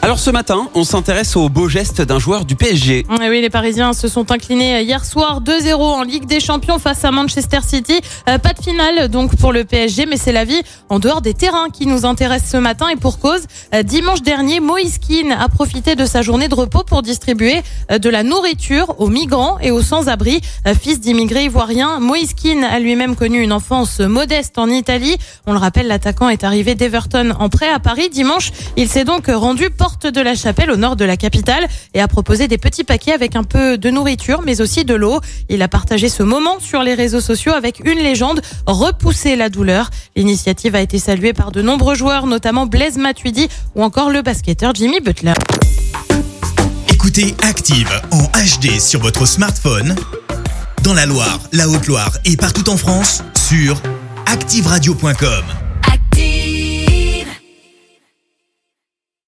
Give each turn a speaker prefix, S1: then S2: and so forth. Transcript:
S1: Alors ce matin, on s'intéresse au beau geste d'un joueur du PSG.
S2: Eh oui, les Parisiens se sont inclinés hier soir 2-0 en Ligue des Champions face à Manchester City. Euh, pas de finale donc pour le PSG, mais c'est la vie en dehors des terrains qui nous intéresse ce matin et pour cause. Euh, dimanche dernier, Moïse Keane a profité de sa journée de repos pour distribuer euh, de la nourriture aux migrants et aux sans-abri. Fils d'immigrés ivoiriens, Moïse Keane a lui-même connu une enfance modeste en Italie. On le rappelle, l'attaquant est arrivé d'Everton en prêt à Paris dimanche. Il s'est donc rendu de la chapelle au nord de la capitale et a proposé des petits paquets avec un peu de nourriture mais aussi de l'eau. Il a partagé ce moment sur les réseaux sociaux avec une légende, repousser la douleur. L'initiative a été saluée par de nombreux joueurs, notamment Blaise Matuidi ou encore le basketteur Jimmy Butler.
S3: Écoutez Active en HD sur votre smartphone, dans la Loire, la Haute-Loire et partout en France, sur activeradio.com.